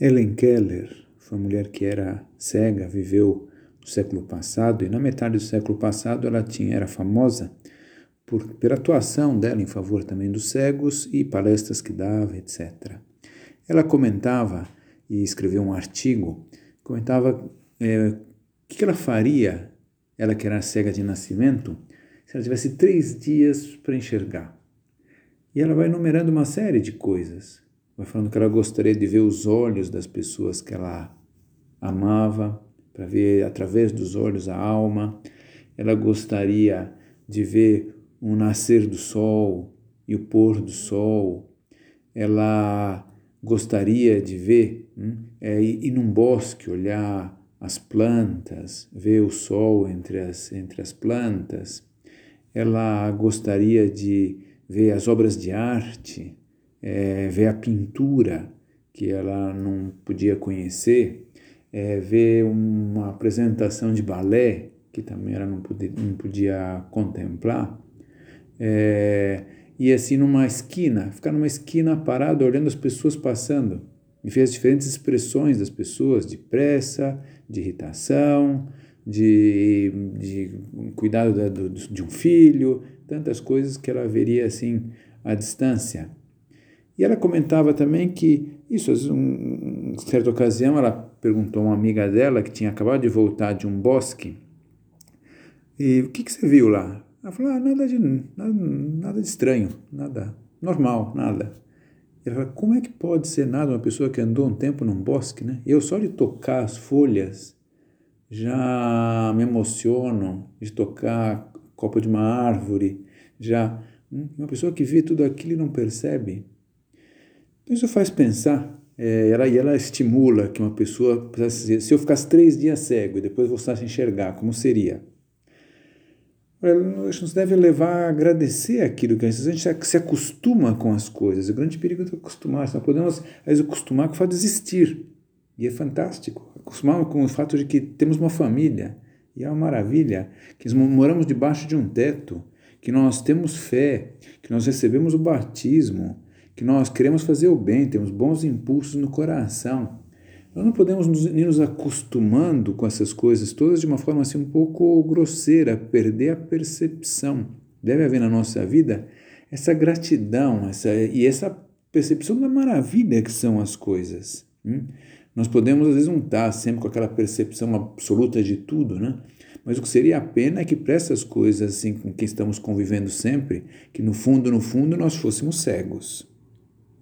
Ellen Keller foi uma mulher que era cega, viveu no século passado e na metade do século passado ela tinha era famosa por pela atuação dela em favor também dos cegos e palestras que dava, etc. Ela comentava e escreveu um artigo, comentava é, o que ela faria, ela que era cega de nascimento, se ela tivesse três dias para enxergar. E ela vai enumerando uma série de coisas vai falando que ela gostaria de ver os olhos das pessoas que ela amava, para ver através dos olhos a alma. Ela gostaria de ver o nascer do sol e o pôr do sol. Ela gostaria de ver, hum, é, ir num bosque, olhar as plantas, ver o sol entre as, entre as plantas. Ela gostaria de ver as obras de arte, é, ver a pintura que ela não podia conhecer, é, ver uma apresentação de balé que também ela não podia, não podia contemplar, é, e assim numa esquina, ficar numa esquina parado olhando as pessoas passando e ver as diferentes expressões das pessoas, de pressa, de irritação, de, de cuidado de um filho, tantas coisas que ela veria assim à distância. E ela comentava também que isso, em certa ocasião, ela perguntou a uma amiga dela que tinha acabado de voltar de um bosque, e o que, que você viu lá? Ela falou, ah, nada de, nada, nada de estranho, nada normal, nada. Ela falou, como é que pode ser nada uma pessoa que andou um tempo num bosque, né? Eu só de tocar as folhas já me emociono, de tocar copa de uma árvore, já... Hum, uma pessoa que vê tudo aquilo e não percebe, isso faz pensar, é, ela, e ela estimula que uma pessoa, se eu ficasse três dias cego e depois voltasse a enxergar, como seria? A gente deve levar a agradecer aquilo que a gente, se acostuma com as coisas. O grande perigo é acostumar. Nós podemos, às vezes, acostumar com o fato de existir. E é fantástico. Acostumar com o fato de que temos uma família. E é uma maravilha. Que moramos debaixo de um teto. Que nós temos fé. Que nós recebemos o batismo que nós queremos fazer o bem, temos bons impulsos no coração. Nós não podemos nos, ir nos acostumando com essas coisas todas de uma forma assim um pouco grosseira, perder a percepção. Deve haver na nossa vida essa gratidão essa, e essa percepção da maravilha que são as coisas. Hum? Nós podemos, às vezes, não estar sempre com aquela percepção absoluta de tudo, né? Mas o que seria a pena é que para essas coisas assim com quem estamos convivendo sempre, que no fundo, no fundo, nós fôssemos cegos.